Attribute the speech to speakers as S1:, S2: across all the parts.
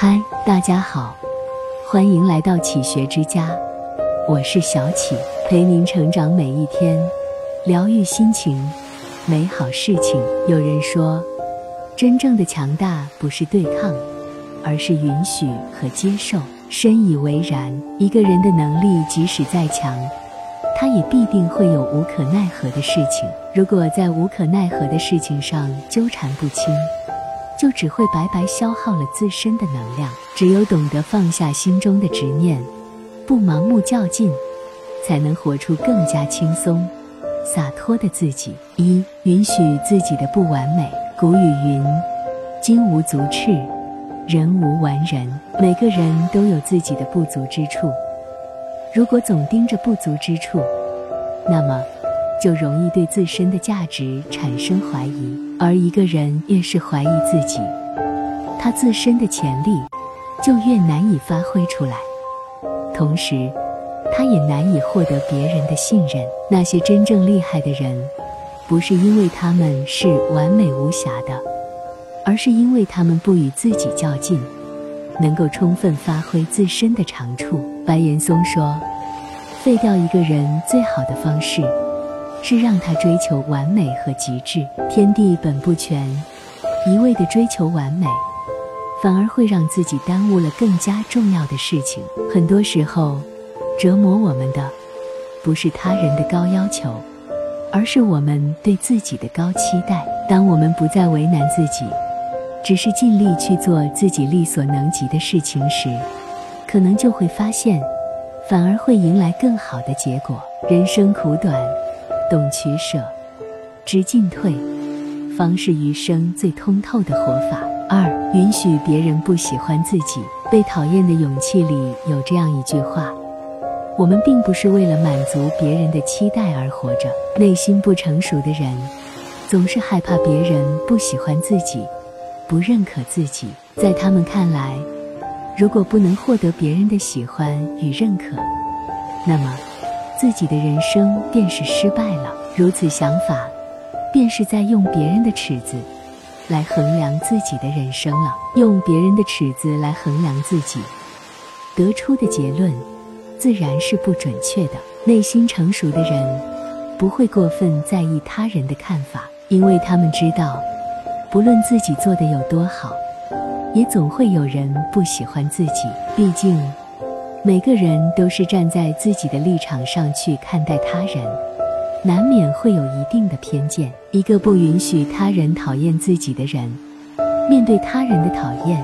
S1: 嗨，大家好，欢迎来到启学之家，我是小启，陪您成长每一天，疗愈心情，美好事情。有人说，真正的强大不是对抗，而是允许和接受。深以为然。一个人的能力即使再强，他也必定会有无可奈何的事情。如果在无可奈何的事情上纠缠不清，就只会白白消耗了自身的能量。只有懂得放下心中的执念，不盲目较劲，才能活出更加轻松、洒脱的自己。一、允许自己的不完美。古语云：“金无足赤，人无完人。”每个人都有自己的不足之处。如果总盯着不足之处，那么就容易对自身的价值产生怀疑。而一个人越是怀疑自己，他自身的潜力就越难以发挥出来，同时，他也难以获得别人的信任。那些真正厉害的人，不是因为他们是完美无瑕的，而是因为他们不与自己较劲，能够充分发挥自身的长处。白岩松说：“废掉一个人最好的方式。”是让他追求完美和极致。天地本不全，一味的追求完美，反而会让自己耽误了更加重要的事情。很多时候，折磨我们的不是他人的高要求，而是我们对自己的高期待。当我们不再为难自己，只是尽力去做自己力所能及的事情时，可能就会发现，反而会迎来更好的结果。人生苦短。懂取舍，知进退，方是余生最通透的活法。二，允许别人不喜欢自己。被讨厌的勇气里有这样一句话：我们并不是为了满足别人的期待而活着。内心不成熟的人，总是害怕别人不喜欢自己，不认可自己。在他们看来，如果不能获得别人的喜欢与认可，那么。自己的人生便是失败了。如此想法，便是在用别人的尺子来衡量自己的人生了。用别人的尺子来衡量自己，得出的结论自然是不准确的。内心成熟的人不会过分在意他人的看法，因为他们知道，不论自己做的有多好，也总会有人不喜欢自己。毕竟。每个人都是站在自己的立场上去看待他人，难免会有一定的偏见。一个不允许他人讨厌自己的人，面对他人的讨厌，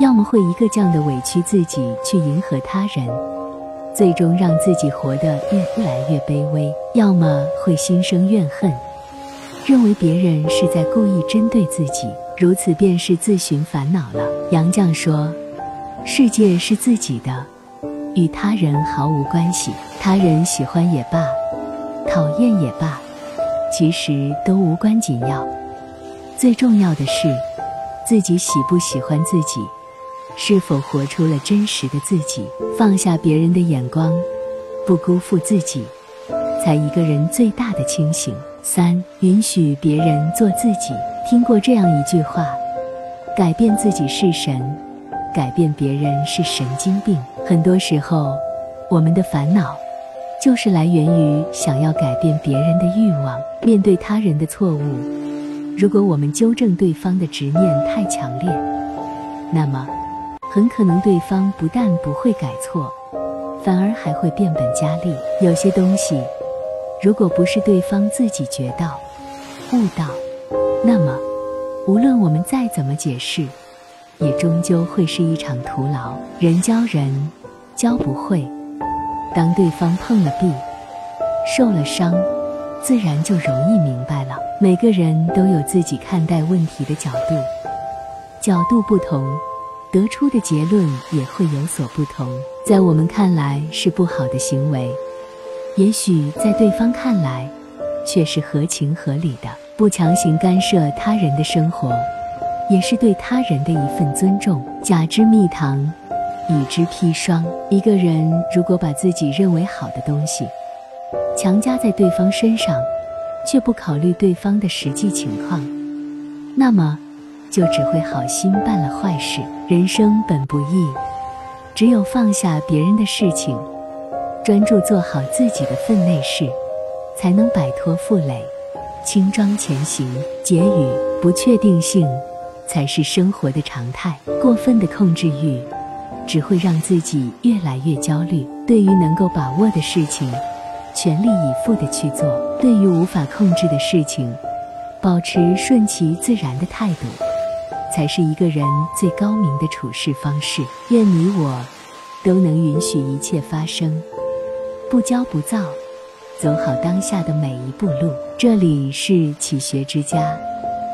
S1: 要么会一个劲的委屈自己去迎合他人，最终让自己活得越来越卑微；要么会心生怨恨，认为别人是在故意针对自己，如此便是自寻烦恼了。杨绛说：“世界是自己的。”与他人毫无关系，他人喜欢也罢，讨厌也罢，其实都无关紧要。最重要的是，自己喜不喜欢自己，是否活出了真实的自己，放下别人的眼光，不辜负自己，才一个人最大的清醒。三，允许别人做自己。听过这样一句话：改变自己是神，改变别人是神经病。很多时候，我们的烦恼就是来源于想要改变别人的欲望。面对他人的错误，如果我们纠正对方的执念太强烈，那么很可能对方不但不会改错，反而还会变本加厉。有些东西，如果不是对方自己觉到、悟到，那么无论我们再怎么解释，也终究会是一场徒劳。人教人。教不会，当对方碰了壁，受了伤，自然就容易明白了。每个人都有自己看待问题的角度，角度不同，得出的结论也会有所不同。在我们看来是不好的行为，也许在对方看来却是合情合理的。不强行干涉他人的生活，也是对他人的一份尊重。假之蜜糖。与之砒霜。一个人如果把自己认为好的东西强加在对方身上，却不考虑对方的实际情况，那么就只会好心办了坏事。人生本不易，只有放下别人的事情，专注做好自己的分内事，才能摆脱负累，轻装前行。结语：不确定性才是生活的常态，过分的控制欲只会让自己越来越焦虑。对于能够把握的事情，全力以赴的去做；对于无法控制的事情，保持顺其自然的态度，才是一个人最高明的处事方式。愿你我都能允许一切发生，不骄不躁，走好当下的每一步路。这里是启学之家，